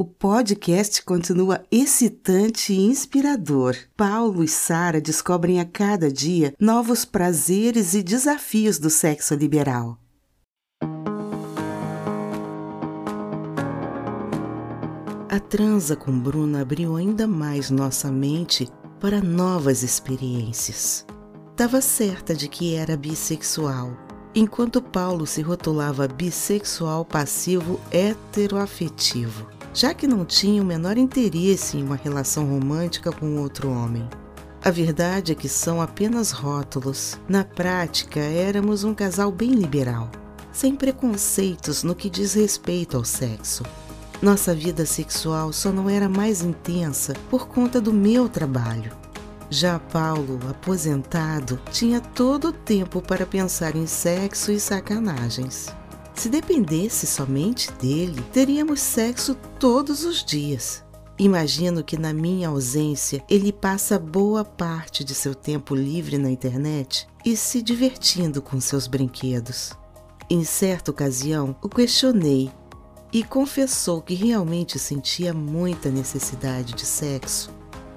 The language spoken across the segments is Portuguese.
O podcast continua excitante e inspirador. Paulo e Sara descobrem a cada dia novos prazeres e desafios do sexo liberal. A transa com Bruna abriu ainda mais nossa mente para novas experiências. Estava certa de que era bissexual, enquanto Paulo se rotulava bissexual passivo heteroafetivo, já que não tinha o menor interesse em uma relação romântica com outro homem. A verdade é que são apenas rótulos. Na prática, éramos um casal bem liberal, sem preconceitos no que diz respeito ao sexo. Nossa vida sexual só não era mais intensa por conta do meu trabalho. Já Paulo, aposentado, tinha todo o tempo para pensar em sexo e sacanagens. Se dependesse somente dele, teríamos sexo todos os dias. Imagino que na minha ausência ele passa boa parte de seu tempo livre na internet e se divertindo com seus brinquedos. Em certa ocasião, o questionei e confessou que realmente sentia muita necessidade de sexo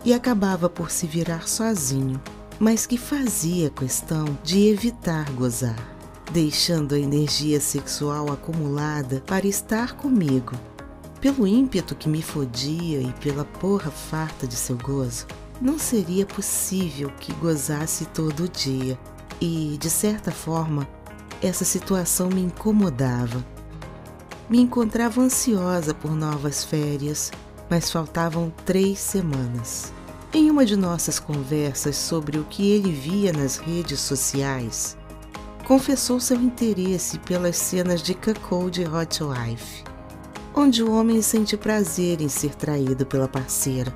e acabava por se virar sozinho, mas que fazia questão de evitar gozar, deixando a energia sexual acumulada para estar comigo. Pelo ímpeto que me fodia e pela porra farta de seu gozo, não seria possível que gozasse todo dia. E, de certa forma, essa situação me incomodava me encontrava ansiosa por novas férias, mas faltavam três semanas. Em uma de nossas conversas sobre o que ele via nas redes sociais, confessou seu interesse pelas cenas de Cuckold Hot Life, onde o homem sente prazer em ser traído pela parceira.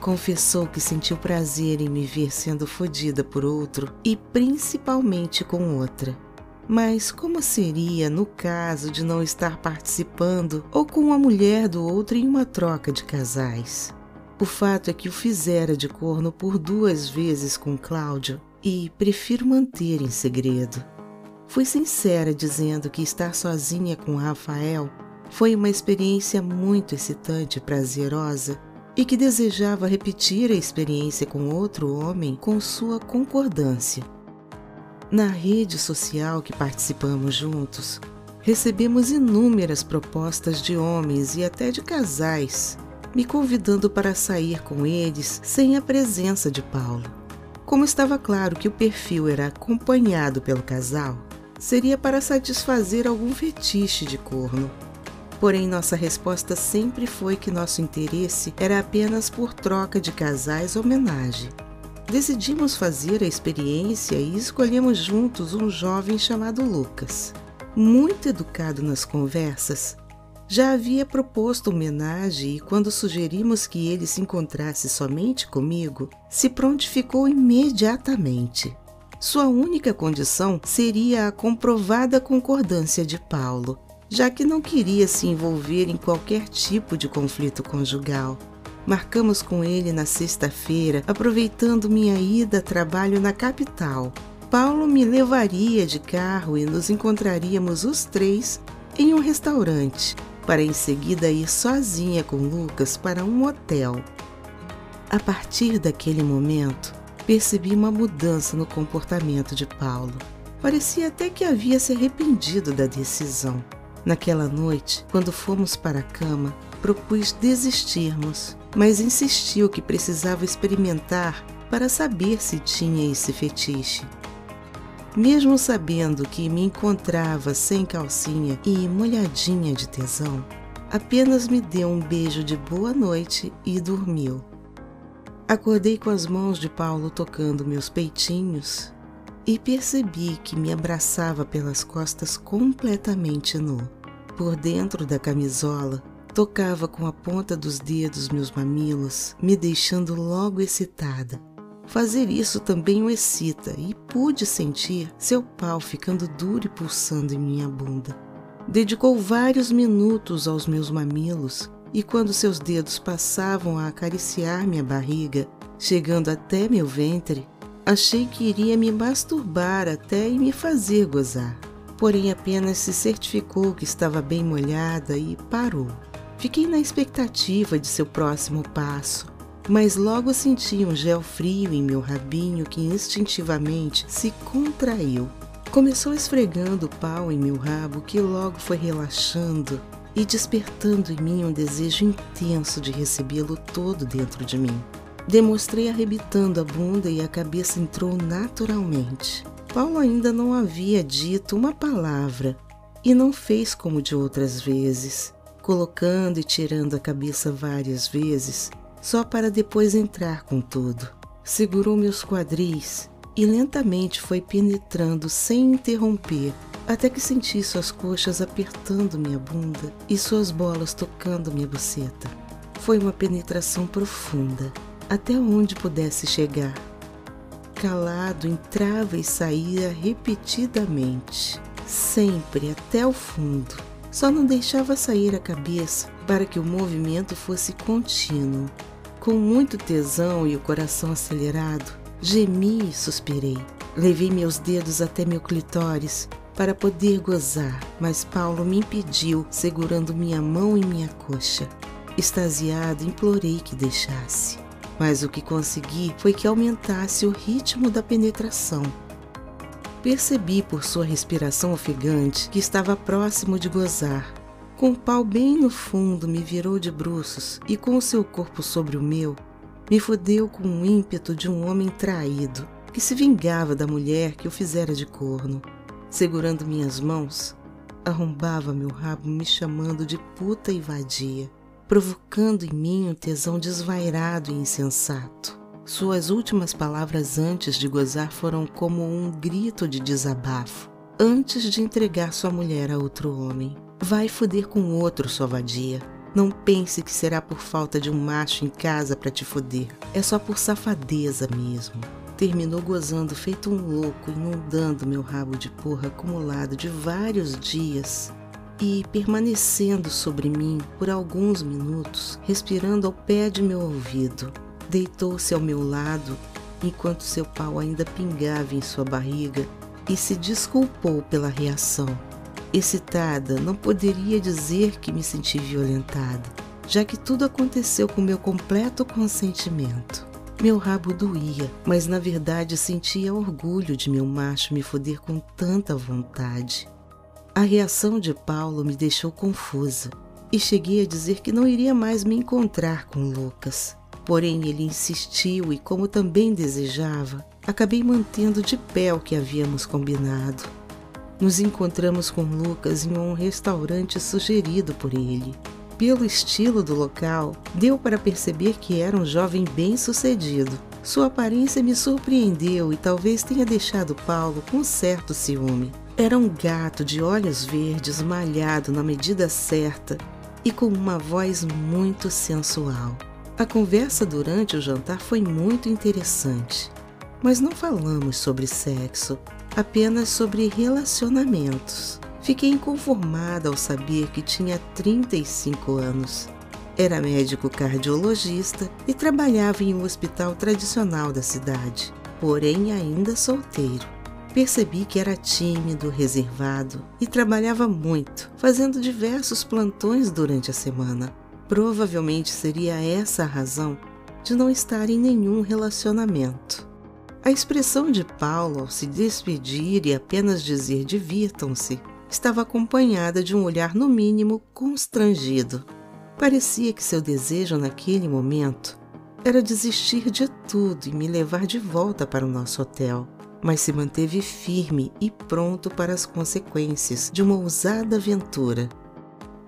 Confessou que sentiu prazer em me ver sendo fodida por outro e principalmente com outra. Mas como seria no caso de não estar participando ou com uma mulher do outro em uma troca de casais? O fato é que o fizera de corno por duas vezes com Cláudio e prefiro manter em segredo. Fui sincera dizendo que estar sozinha com Rafael foi uma experiência muito excitante e prazerosa e que desejava repetir a experiência com outro homem com sua concordância. Na rede social que participamos juntos, recebemos inúmeras propostas de homens e até de casais, me convidando para sair com eles sem a presença de Paulo. Como estava claro que o perfil era acompanhado pelo casal, seria para satisfazer algum fetiche de corno. Porém, nossa resposta sempre foi que nosso interesse era apenas por troca de casais homenagem decidimos fazer a experiência e escolhemos juntos um jovem chamado Lucas. Muito educado nas conversas, já havia proposto homenagem e, quando sugerimos que ele se encontrasse somente comigo, se prontificou imediatamente. Sua única condição seria a comprovada concordância de Paulo, já que não queria se envolver em qualquer tipo de conflito conjugal. Marcamos com ele na sexta-feira, aproveitando minha ida a trabalho na capital. Paulo me levaria de carro e nos encontraríamos os três em um restaurante, para em seguida ir sozinha com Lucas para um hotel. A partir daquele momento, percebi uma mudança no comportamento de Paulo. Parecia até que havia se arrependido da decisão. Naquela noite, quando fomos para a cama, propus desistirmos mas insistiu que precisava experimentar para saber se tinha esse fetiche. Mesmo sabendo que me encontrava sem calcinha e molhadinha de tesão, apenas me deu um beijo de boa noite e dormiu. Acordei com as mãos de Paulo tocando meus peitinhos e percebi que me abraçava pelas costas completamente nu. Por dentro da camisola, Tocava com a ponta dos dedos meus mamilos, me deixando logo excitada. Fazer isso também o excita e pude sentir seu pau ficando duro e pulsando em minha bunda. Dedicou vários minutos aos meus mamilos e quando seus dedos passavam a acariciar minha barriga, chegando até meu ventre, achei que iria me masturbar até e me fazer gozar. Porém, apenas se certificou que estava bem molhada e parou. Fiquei na expectativa de seu próximo passo, mas logo senti um gel frio em meu rabinho que instintivamente se contraiu. Começou esfregando o pau em meu rabo que logo foi relaxando e despertando em mim um desejo intenso de recebê-lo todo dentro de mim. Demonstrei arrebitando a bunda e a cabeça entrou naturalmente. Paulo ainda não havia dito uma palavra e não fez como de outras vezes, colocando e tirando a cabeça várias vezes, só para depois entrar com tudo. Segurou meus quadris e lentamente foi penetrando sem interromper, até que senti suas coxas apertando minha bunda e suas bolas tocando minha buceta. Foi uma penetração profunda, até onde pudesse chegar. Calado, entrava e saía repetidamente, sempre até o fundo. Só não deixava sair a cabeça para que o movimento fosse contínuo. Com muito tesão e o coração acelerado, gemi e suspirei. Levei meus dedos até meu clitóris para poder gozar, mas Paulo me impediu, segurando minha mão e minha coxa. Extasiado, implorei que deixasse, mas o que consegui foi que aumentasse o ritmo da penetração. Percebi por sua respiração ofegante que estava próximo de gozar. Com o pau bem no fundo, me virou de bruços e, com o seu corpo sobre o meu, me fodeu com o ímpeto de um homem traído que se vingava da mulher que o fizera de corno segurando minhas mãos, arrombava meu rabo me chamando de puta e vadia, provocando em mim um tesão desvairado e insensato. Suas últimas palavras antes de gozar foram como um grito de desabafo, antes de entregar sua mulher a outro homem. Vai foder com outro, sua vadia. Não pense que será por falta de um macho em casa para te foder. É só por safadeza mesmo terminou gozando feito um louco, inundando meu rabo de porra acumulado de vários dias e permanecendo sobre mim por alguns minutos, respirando ao pé de meu ouvido. Deitou-se ao meu lado enquanto seu pau ainda pingava em sua barriga e se desculpou pela reação. Excitada, não poderia dizer que me senti violentada, já que tudo aconteceu com meu completo consentimento. Meu rabo doía, mas na verdade sentia orgulho de meu macho me foder com tanta vontade. A reação de Paulo me deixou confusa e cheguei a dizer que não iria mais me encontrar com Lucas. Porém, ele insistiu e, como também desejava, acabei mantendo de pé o que havíamos combinado. Nos encontramos com Lucas em um restaurante sugerido por ele. Pelo estilo do local, deu para perceber que era um jovem bem-sucedido. Sua aparência me surpreendeu e talvez tenha deixado Paulo com certo ciúme. Era um gato de olhos verdes, malhado na medida certa e com uma voz muito sensual. A conversa durante o jantar foi muito interessante, mas não falamos sobre sexo, apenas sobre relacionamentos. Fiquei inconformada ao saber que tinha 35 anos. Era médico cardiologista e trabalhava em um hospital tradicional da cidade, porém ainda solteiro. Percebi que era tímido, reservado e trabalhava muito, fazendo diversos plantões durante a semana. Provavelmente seria essa a razão de não estar em nenhum relacionamento. A expressão de Paulo ao se despedir e apenas dizer divirtam-se estava acompanhada de um olhar, no mínimo, constrangido. Parecia que seu desejo naquele momento era desistir de tudo e me levar de volta para o nosso hotel, mas se manteve firme e pronto para as consequências de uma ousada aventura.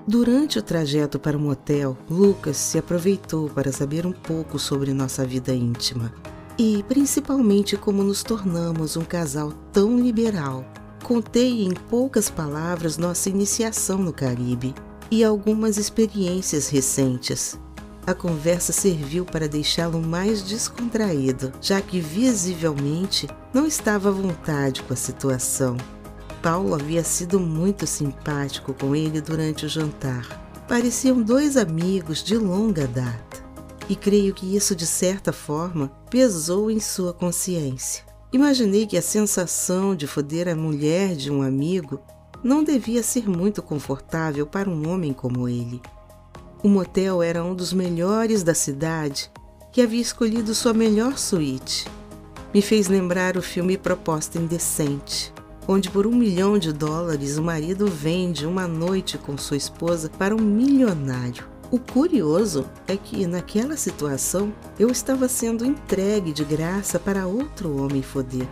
Durante o trajeto para o motel, Lucas se aproveitou para saber um pouco sobre nossa vida íntima e, principalmente, como nos tornamos um casal tão liberal Contei em poucas palavras nossa iniciação no Caribe e algumas experiências recentes. A conversa serviu para deixá-lo mais descontraído, já que visivelmente não estava à vontade com a situação. Paulo havia sido muito simpático com ele durante o jantar. Pareciam dois amigos de longa data. E creio que isso, de certa forma, pesou em sua consciência. Imaginei que a sensação de foder a mulher de um amigo não devia ser muito confortável para um homem como ele. O motel era um dos melhores da cidade que havia escolhido sua melhor suíte. Me fez lembrar o filme Proposta Indecente, onde por um milhão de dólares o marido vende uma noite com sua esposa para um milionário. O curioso é que, naquela situação, eu estava sendo entregue de graça para outro homem foder.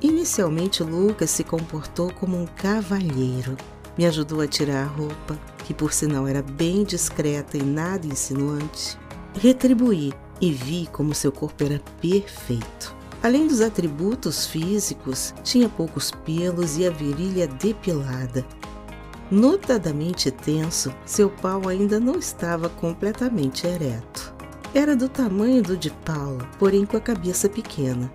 Inicialmente, Lucas se comportou como um cavalheiro. Me ajudou a tirar a roupa, que por sinal era bem discreta e nada insinuante. Retribuí e vi como seu corpo era perfeito. Além dos atributos físicos, tinha poucos pelos e a virilha depilada. Notadamente tenso, seu pau ainda não estava completamente ereto. Era do tamanho do de Paula, porém com a cabeça pequena.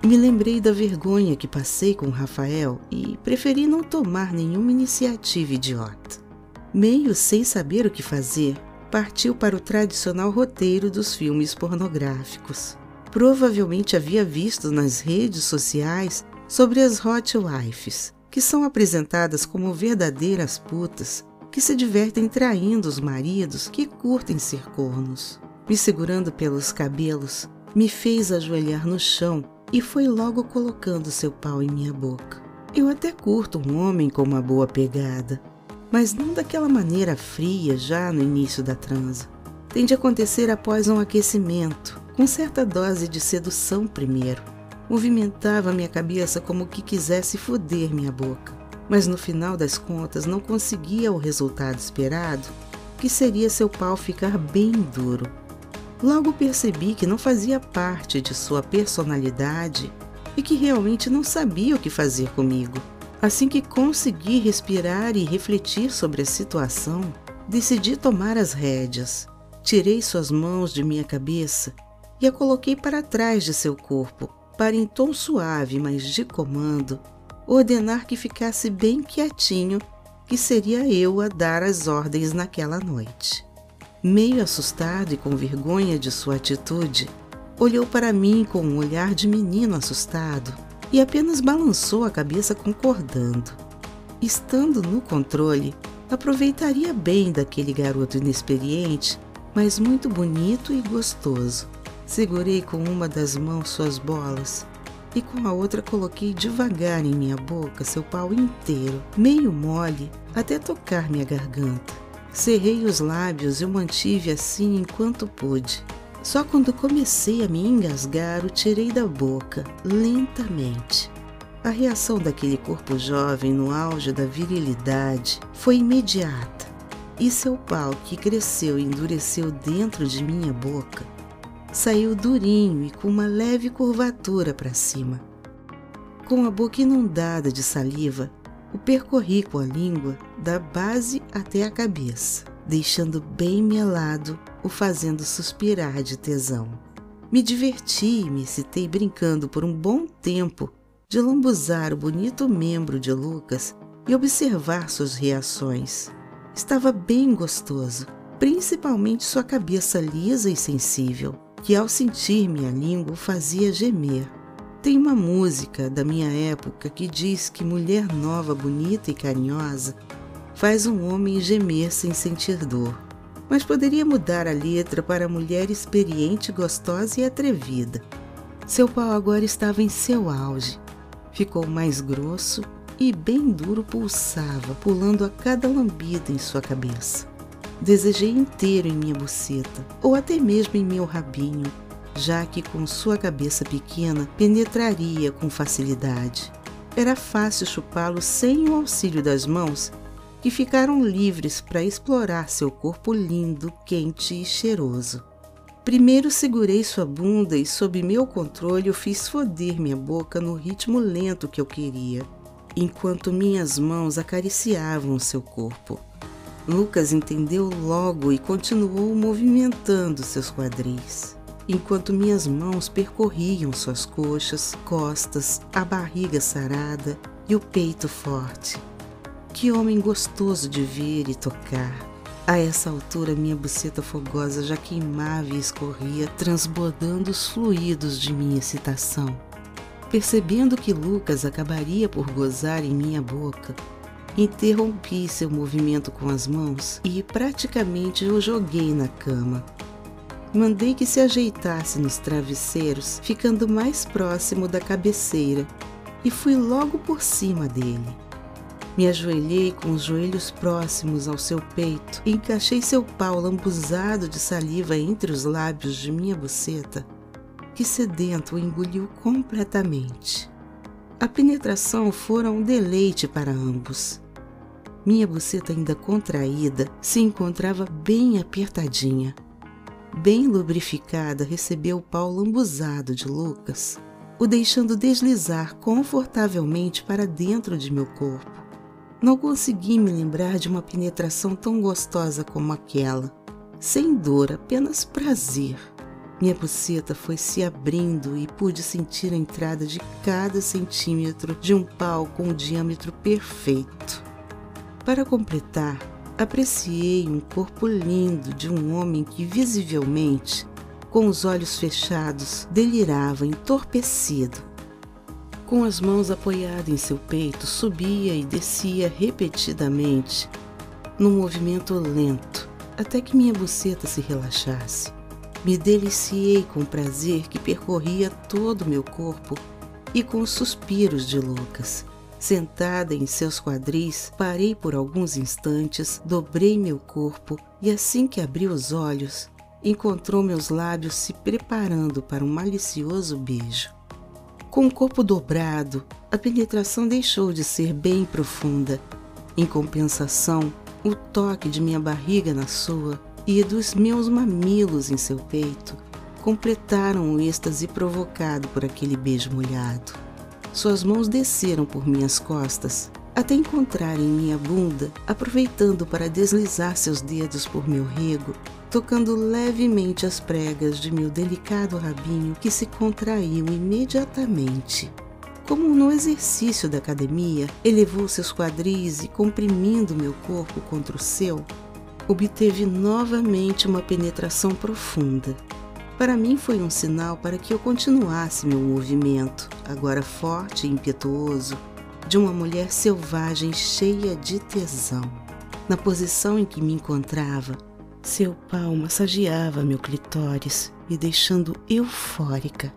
Me lembrei da vergonha que passei com Rafael e preferi não tomar nenhuma iniciativa idiota. Meio sem saber o que fazer, partiu para o tradicional roteiro dos filmes pornográficos. Provavelmente havia visto nas redes sociais sobre as hot wives, que são apresentadas como verdadeiras putas que se divertem traindo os maridos que curtem ser cornos. Me segurando pelos cabelos, me fez ajoelhar no chão e foi logo colocando seu pau em minha boca. Eu até curto um homem com uma boa pegada, mas não daquela maneira fria já no início da transa. Tem de acontecer após um aquecimento, com certa dose de sedução primeiro. Movimentava minha cabeça como que quisesse foder minha boca, mas no final das contas não conseguia o resultado esperado, que seria seu pau ficar bem duro. Logo percebi que não fazia parte de sua personalidade e que realmente não sabia o que fazer comigo. Assim que consegui respirar e refletir sobre a situação, decidi tomar as rédeas. Tirei suas mãos de minha cabeça e a coloquei para trás de seu corpo, para em tom suave, mas de comando, ordenar que ficasse bem quietinho, que seria eu a dar as ordens naquela noite. Meio assustado e com vergonha de sua atitude, olhou para mim com um olhar de menino assustado e apenas balançou a cabeça concordando. Estando no controle, aproveitaria bem daquele garoto inexperiente, mas muito bonito e gostoso. Segurei com uma das mãos suas bolas e com a outra coloquei devagar em minha boca seu pau inteiro, meio mole, até tocar minha garganta. Cerrei os lábios e o mantive assim enquanto pude. Só quando comecei a me engasgar, o tirei da boca, lentamente. A reação daquele corpo jovem no auge da virilidade foi imediata, e seu pau, que cresceu e endureceu dentro de minha boca, saiu durinho e com uma leve curvatura para cima. Com a boca inundada de saliva, o percorri com a língua da base até a cabeça, deixando bem melado, o fazendo suspirar de tesão. Me diverti e me excitei brincando por um bom tempo de lambuzar o bonito membro de Lucas e observar suas reações. Estava bem gostoso, principalmente sua cabeça lisa e sensível, que ao sentir minha língua fazia gemer. Tem uma música da minha época que diz que mulher nova, bonita e carinhosa faz um homem gemer sem sentir dor. Mas poderia mudar a letra para mulher experiente, gostosa e atrevida. Seu pau agora estava em seu auge. Ficou mais grosso e bem duro pulsava, pulando a cada lambida em sua cabeça. Desejei inteiro em minha buceta, ou até mesmo em meu rabinho, já que com sua cabeça pequena penetraria com facilidade. Era fácil chupá-lo sem o auxílio das mãos, que ficaram livres para explorar seu corpo lindo, quente e cheiroso. Primeiro segurei sua bunda e, sob meu controle, fiz foder minha boca no ritmo lento que eu queria, enquanto minhas mãos acariciavam seu corpo. Lucas entendeu logo e continuou movimentando seus quadris enquanto minhas mãos percorriam suas coxas, costas, a barriga sarada e o peito forte. Que homem gostoso de ver e tocar. A essa altura, minha buceta fogosa já queimava e escorria, transbordando os fluidos de minha excitação. Percebendo que Lucas acabaria por gozar em minha boca, interrompi seu movimento com as mãos e praticamente o joguei na cama. Mandei que se ajeitasse nos travesseiros, ficando mais próximo da cabeceira, e fui logo por cima dele. Me ajoelhei com os joelhos próximos ao seu peito e encaixei seu pau lambuzado de saliva entre os lábios de minha buceta, que sedento o engoliu completamente. A penetração fora um deleite para ambos. Minha buceta ainda contraída se encontrava bem apertadinha. Bem lubrificada, recebeu o pau lambuzado de Lucas, o deixando deslizar confortavelmente para dentro de meu corpo. Não consegui me lembrar de uma penetração tão gostosa como aquela. Sem dor, apenas prazer. Minha buceta foi se abrindo e pude sentir a entrada de cada centímetro de um pau com o diâmetro perfeito. Para completar, apreciei um corpo lindo de um homem que visivelmente, com os olhos fechados, delirava entorpecido. Com as mãos apoiadas em seu peito, subia e descia repetidamente, num movimento lento, até que minha buceta se relaxasse. Me deliciei com o prazer que percorria todo o meu corpo e com os suspiros de Lucas. Sentada em seus quadris, parei por alguns instantes, dobrei meu corpo e assim que abri os olhos, encontrou meus lábios se preparando para um malicioso beijo. Com o corpo dobrado, a penetração deixou de ser bem profunda. Em compensação, o toque de minha barriga na sua e dos meus mamilos em seu peito completaram o êxtase provocado por aquele beijo molhado. Suas mãos desceram por minhas costas até encontrarem minha bunda, aproveitando para deslizar seus dedos por meu rego, tocando levemente as pregas de meu delicado rabinho que se contraiu imediatamente. Como no exercício da academia, elevou seus quadris e, comprimindo meu corpo contra o seu, obteve novamente uma penetração profunda. Para mim foi um sinal para que eu continuasse meu movimento, agora forte e impetuoso, de uma mulher selvagem cheia de tesão. Na posição em que me encontrava, seu pau massageava meu clitóris, me deixando eufórica.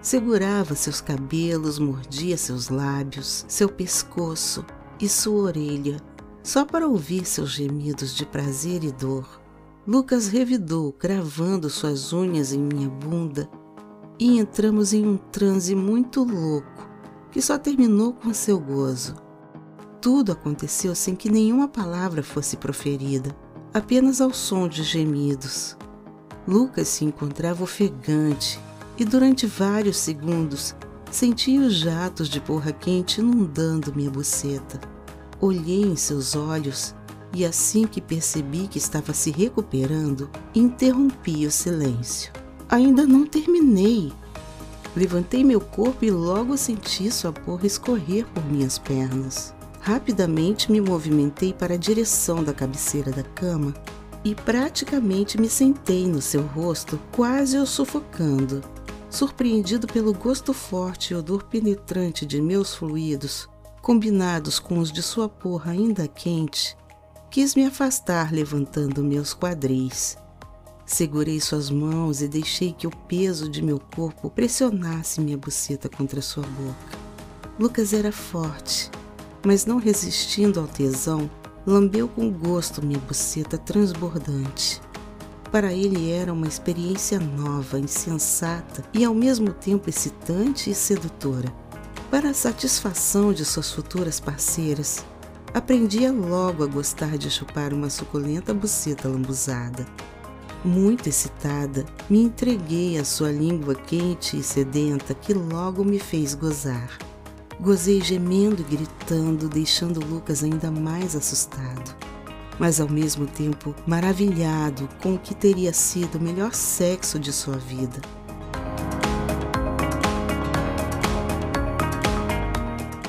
Segurava seus cabelos, mordia seus lábios, seu pescoço e sua orelha, só para ouvir seus gemidos de prazer e dor. Lucas revidou, cravando suas unhas em minha bunda, e entramos em um transe muito louco, que só terminou com seu gozo. Tudo aconteceu sem que nenhuma palavra fosse proferida, apenas ao som de gemidos. Lucas se encontrava ofegante e durante vários segundos senti os jatos de porra quente inundando minha buceta. Olhei em seus olhos e assim que percebi que estava se recuperando, interrompi o silêncio. Ainda não terminei. Levantei meu corpo e logo senti sua porra escorrer por minhas pernas. Rapidamente me movimentei para a direção da cabeceira da cama e praticamente me sentei no seu rosto, quase o sufocando. Surpreendido pelo gosto forte e odor penetrante de meus fluidos, combinados com os de sua porra ainda quente, quis me afastar levantando meus quadris. Segurei suas mãos e deixei que o peso de meu corpo pressionasse minha buceta contra sua boca. Lucas era forte, mas não resistindo ao tesão, lambeu com gosto minha buceta transbordante. Para ele era uma experiência nova, insensata e ao mesmo tempo excitante e sedutora. Para a satisfação de suas futuras parceiras, aprendia logo a gostar de chupar uma suculenta buceta lambuzada. Muito excitada, me entreguei à sua língua quente e sedenta que logo me fez gozar. Gozei gemendo e gritando, deixando Lucas ainda mais assustado, mas ao mesmo tempo maravilhado com o que teria sido o melhor sexo de sua vida.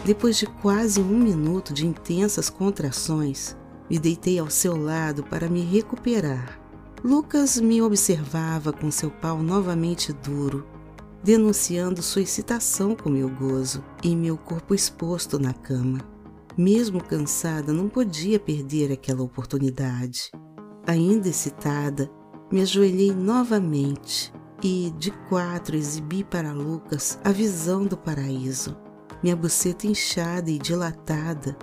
Depois de quase um minuto de intensas contrações, me deitei ao seu lado para me recuperar. Lucas me observava com seu pau novamente duro, denunciando sua excitação com meu gozo e meu corpo exposto na cama. Mesmo cansada, não podia perder aquela oportunidade. Ainda excitada, me ajoelhei novamente e, de quatro, exibi para Lucas a visão do paraíso. Minha buceta inchada e dilatada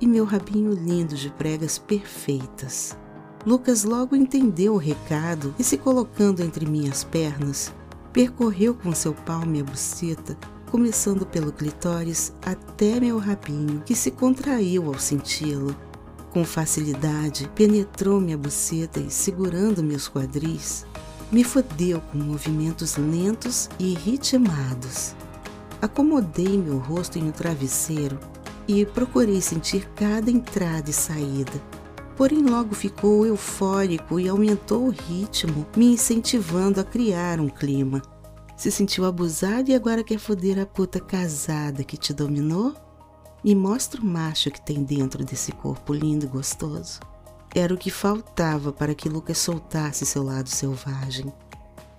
e meu rabinho lindo de pregas perfeitas. Lucas logo entendeu o recado e, se colocando entre minhas pernas, percorreu com seu pau minha buceta, começando pelo clitóris até meu rabinho, que se contraiu ao senti-lo. Com facilidade, penetrou minha buceta e, segurando meus quadris, me fodeu com movimentos lentos e ritmados. Acomodei meu rosto em um travesseiro e procurei sentir cada entrada e saída. Porém, logo ficou eufórico e aumentou o ritmo, me incentivando a criar um clima. Se sentiu abusado e agora quer foder a puta casada que te dominou? Me mostra o macho que tem dentro desse corpo lindo e gostoso. Era o que faltava para que Lucas soltasse seu lado selvagem.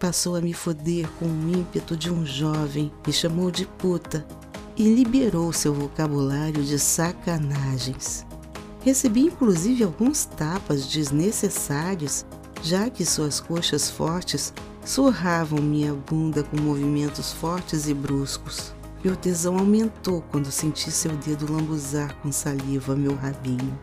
Passou a me foder com o ímpeto de um jovem, me chamou de puta e liberou seu vocabulário de sacanagens. Recebi inclusive alguns tapas desnecessários, já que suas coxas fortes surravam minha bunda com movimentos fortes e bruscos. Meu tesão aumentou quando senti seu dedo lambuzar com saliva meu rabinho.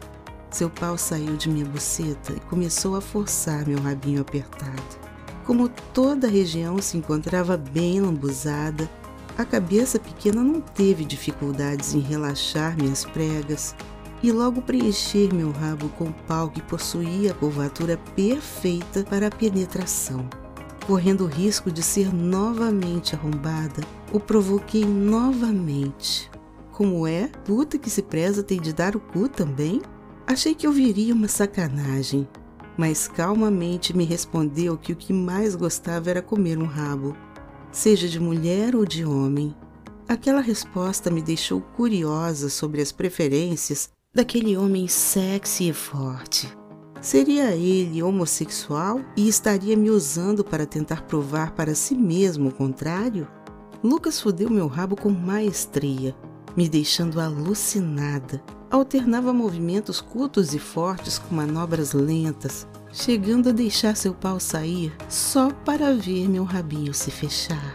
Seu pau saiu de minha buceta e começou a forçar meu rabinho apertado. Como toda a região se encontrava bem lambuzada, a cabeça pequena não teve dificuldades em relaxar minhas pregas e logo preencher meu rabo com pau que possuía a curvatura perfeita para a penetração. Correndo o risco de ser novamente arrombada, o provoquei novamente. Como é? Puta que se preza tem de dar o cu também? Achei que ouviria uma sacanagem, mas calmamente me respondeu que o que mais gostava era comer um rabo seja de mulher ou de homem. Aquela resposta me deixou curiosa sobre as preferências daquele homem sexy e forte. Seria ele homossexual e estaria me usando para tentar provar para si mesmo o contrário? Lucas fudeu meu rabo com maestria, me deixando alucinada. Alternava movimentos curtos e fortes com manobras lentas, chegando a deixar seu pau sair só para ver meu rabinho se fechar.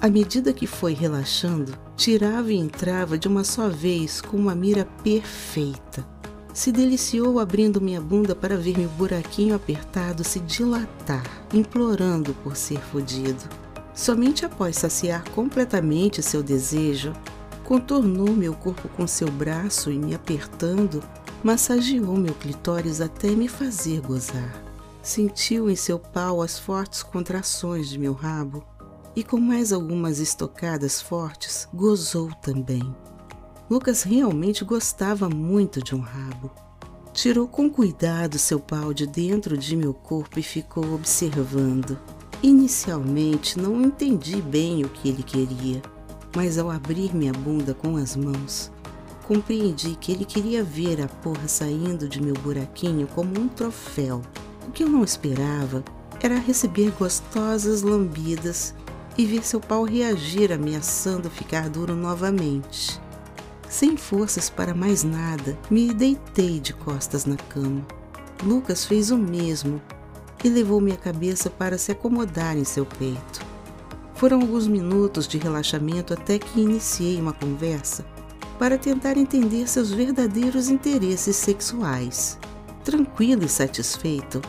À medida que foi relaxando, tirava e entrava de uma só vez com uma mira perfeita. Se deliciou abrindo minha bunda para ver meu buraquinho apertado se dilatar, implorando por ser fodido. Somente após saciar completamente seu desejo, contornou meu corpo com seu braço e me apertando, massageou meu clitóris até me fazer gozar. Sentiu em seu pau as fortes contrações de meu rabo e, com mais algumas estocadas fortes, gozou também. Lucas realmente gostava muito de um rabo. Tirou com cuidado seu pau de dentro de meu corpo e ficou observando. Inicialmente não entendi bem o que ele queria, mas ao abrir minha bunda com as mãos, compreendi que ele queria ver a porra saindo de meu buraquinho como um troféu. O que eu não esperava era receber gostosas lambidas e ver seu pau reagir ameaçando ficar duro novamente. Sem forças para mais nada, me deitei de costas na cama. Lucas fez o mesmo e levou minha cabeça para se acomodar em seu peito. Foram alguns minutos de relaxamento até que iniciei uma conversa para tentar entender seus verdadeiros interesses sexuais. Tranquilo e satisfeito,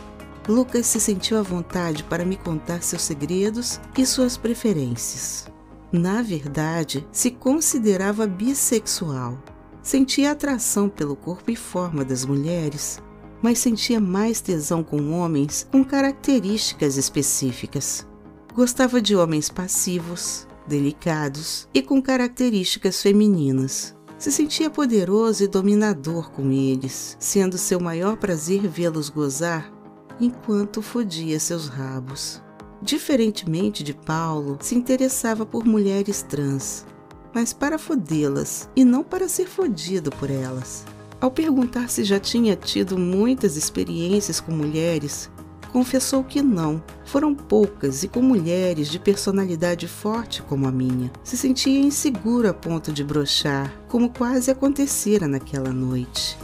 Lucas se sentiu à vontade para me contar seus segredos e suas preferências. Na verdade, se considerava bissexual. Sentia atração pelo corpo e forma das mulheres, mas sentia mais tesão com homens com características específicas. Gostava de homens passivos, delicados e com características femininas. Se sentia poderoso e dominador com eles, sendo seu maior prazer vê-los gozar enquanto fodia seus rabos. Diferentemente de Paulo, se interessava por mulheres trans, mas para fodê-las e não para ser fodido por elas. Ao perguntar se já tinha tido muitas experiências com mulheres, confessou que não, foram poucas e com mulheres de personalidade forte como a minha. Se sentia inseguro a ponto de brochar, como quase acontecera naquela noite.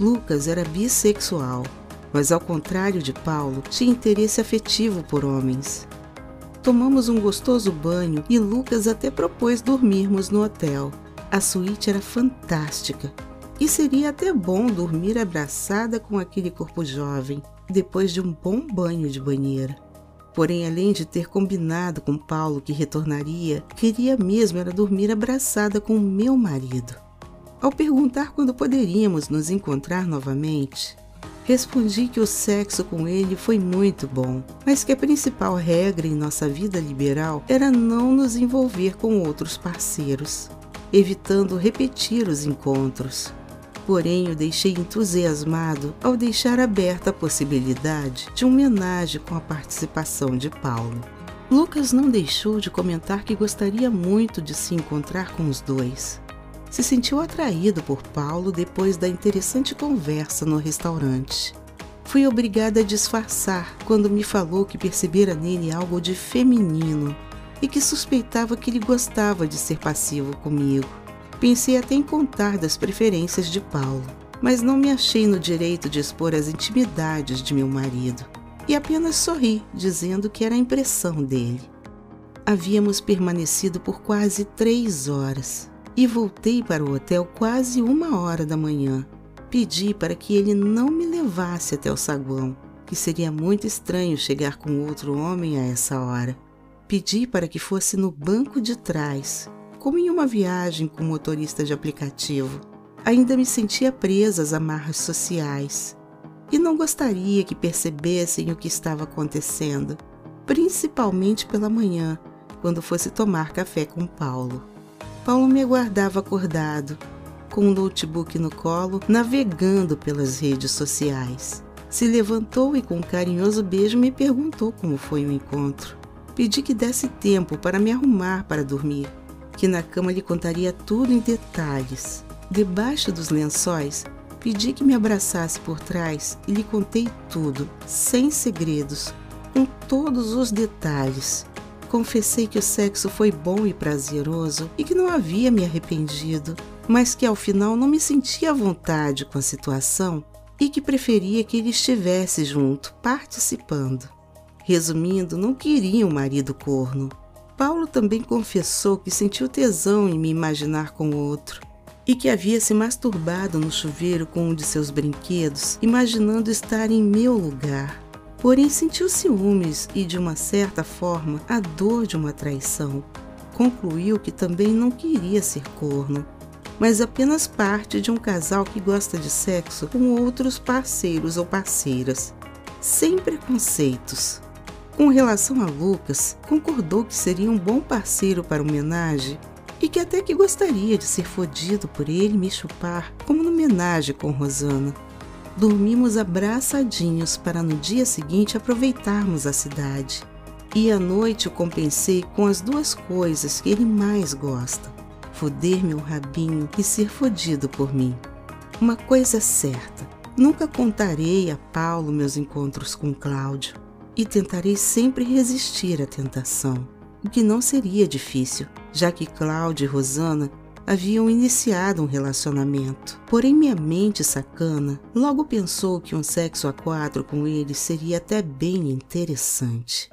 Lucas era bissexual, mas ao contrário de Paulo, tinha interesse afetivo por homens. Tomamos um gostoso banho e Lucas até propôs dormirmos no hotel. A suíte era fantástica e seria até bom dormir abraçada com aquele corpo jovem depois de um bom banho de banheira. Porém, além de ter combinado com Paulo que retornaria, queria mesmo era dormir abraçada com meu marido. Ao perguntar quando poderíamos nos encontrar novamente, respondi que o sexo com ele foi muito bom, mas que a principal regra em nossa vida liberal era não nos envolver com outros parceiros, evitando repetir os encontros. Porém, o deixei entusiasmado ao deixar aberta a possibilidade de uma homenagem com a participação de Paulo. Lucas não deixou de comentar que gostaria muito de se encontrar com os dois. Se sentiu atraído por Paulo depois da interessante conversa no restaurante. Fui obrigada a disfarçar quando me falou que percebera nele algo de feminino e que suspeitava que ele gostava de ser passivo comigo. Pensei até em contar das preferências de Paulo, mas não me achei no direito de expor as intimidades de meu marido e apenas sorri, dizendo que era a impressão dele. Havíamos permanecido por quase três horas e voltei para o hotel quase uma hora da manhã. Pedi para que ele não me levasse até o saguão, que seria muito estranho chegar com outro homem a essa hora. Pedi para que fosse no banco de trás como em uma viagem com motorista de aplicativo. Ainda me sentia presa às amarras sociais e não gostaria que percebessem o que estava acontecendo, principalmente pela manhã, quando fosse tomar café com Paulo. Paulo me aguardava acordado, com o um notebook no colo, navegando pelas redes sociais. Se levantou e, com um carinhoso beijo, me perguntou como foi o encontro. Pedi que desse tempo para me arrumar para dormir que na cama lhe contaria tudo em detalhes. Debaixo dos lençóis, pedi que me abraçasse por trás e lhe contei tudo, sem segredos, com todos os detalhes. Confessei que o sexo foi bom e prazeroso e que não havia me arrependido, mas que ao final não me sentia à vontade com a situação e que preferia que ele estivesse junto, participando. Resumindo, não queria um marido corno. Paulo também confessou que sentiu tesão em me imaginar com outro e que havia se masturbado no chuveiro com um de seus brinquedos, imaginando estar em meu lugar. Porém, sentiu ciúmes e, de uma certa forma, a dor de uma traição. Concluiu que também não queria ser corno, mas apenas parte de um casal que gosta de sexo com outros parceiros ou parceiras, sem preconceitos. Com relação a Lucas, concordou que seria um bom parceiro para homenagem e que até que gostaria de ser fodido por ele me chupar, como no homenagem com Rosana. Dormimos abraçadinhos para no dia seguinte aproveitarmos a cidade. E à noite o compensei com as duas coisas que ele mais gosta: foder meu rabinho e ser fodido por mim. Uma coisa é certa: nunca contarei a Paulo meus encontros com Cláudio e tentarei sempre resistir à tentação, o que não seria difícil, já que Cláudia e Rosana haviam iniciado um relacionamento. Porém, minha mente sacana logo pensou que um sexo a quatro com ele seria até bem interessante.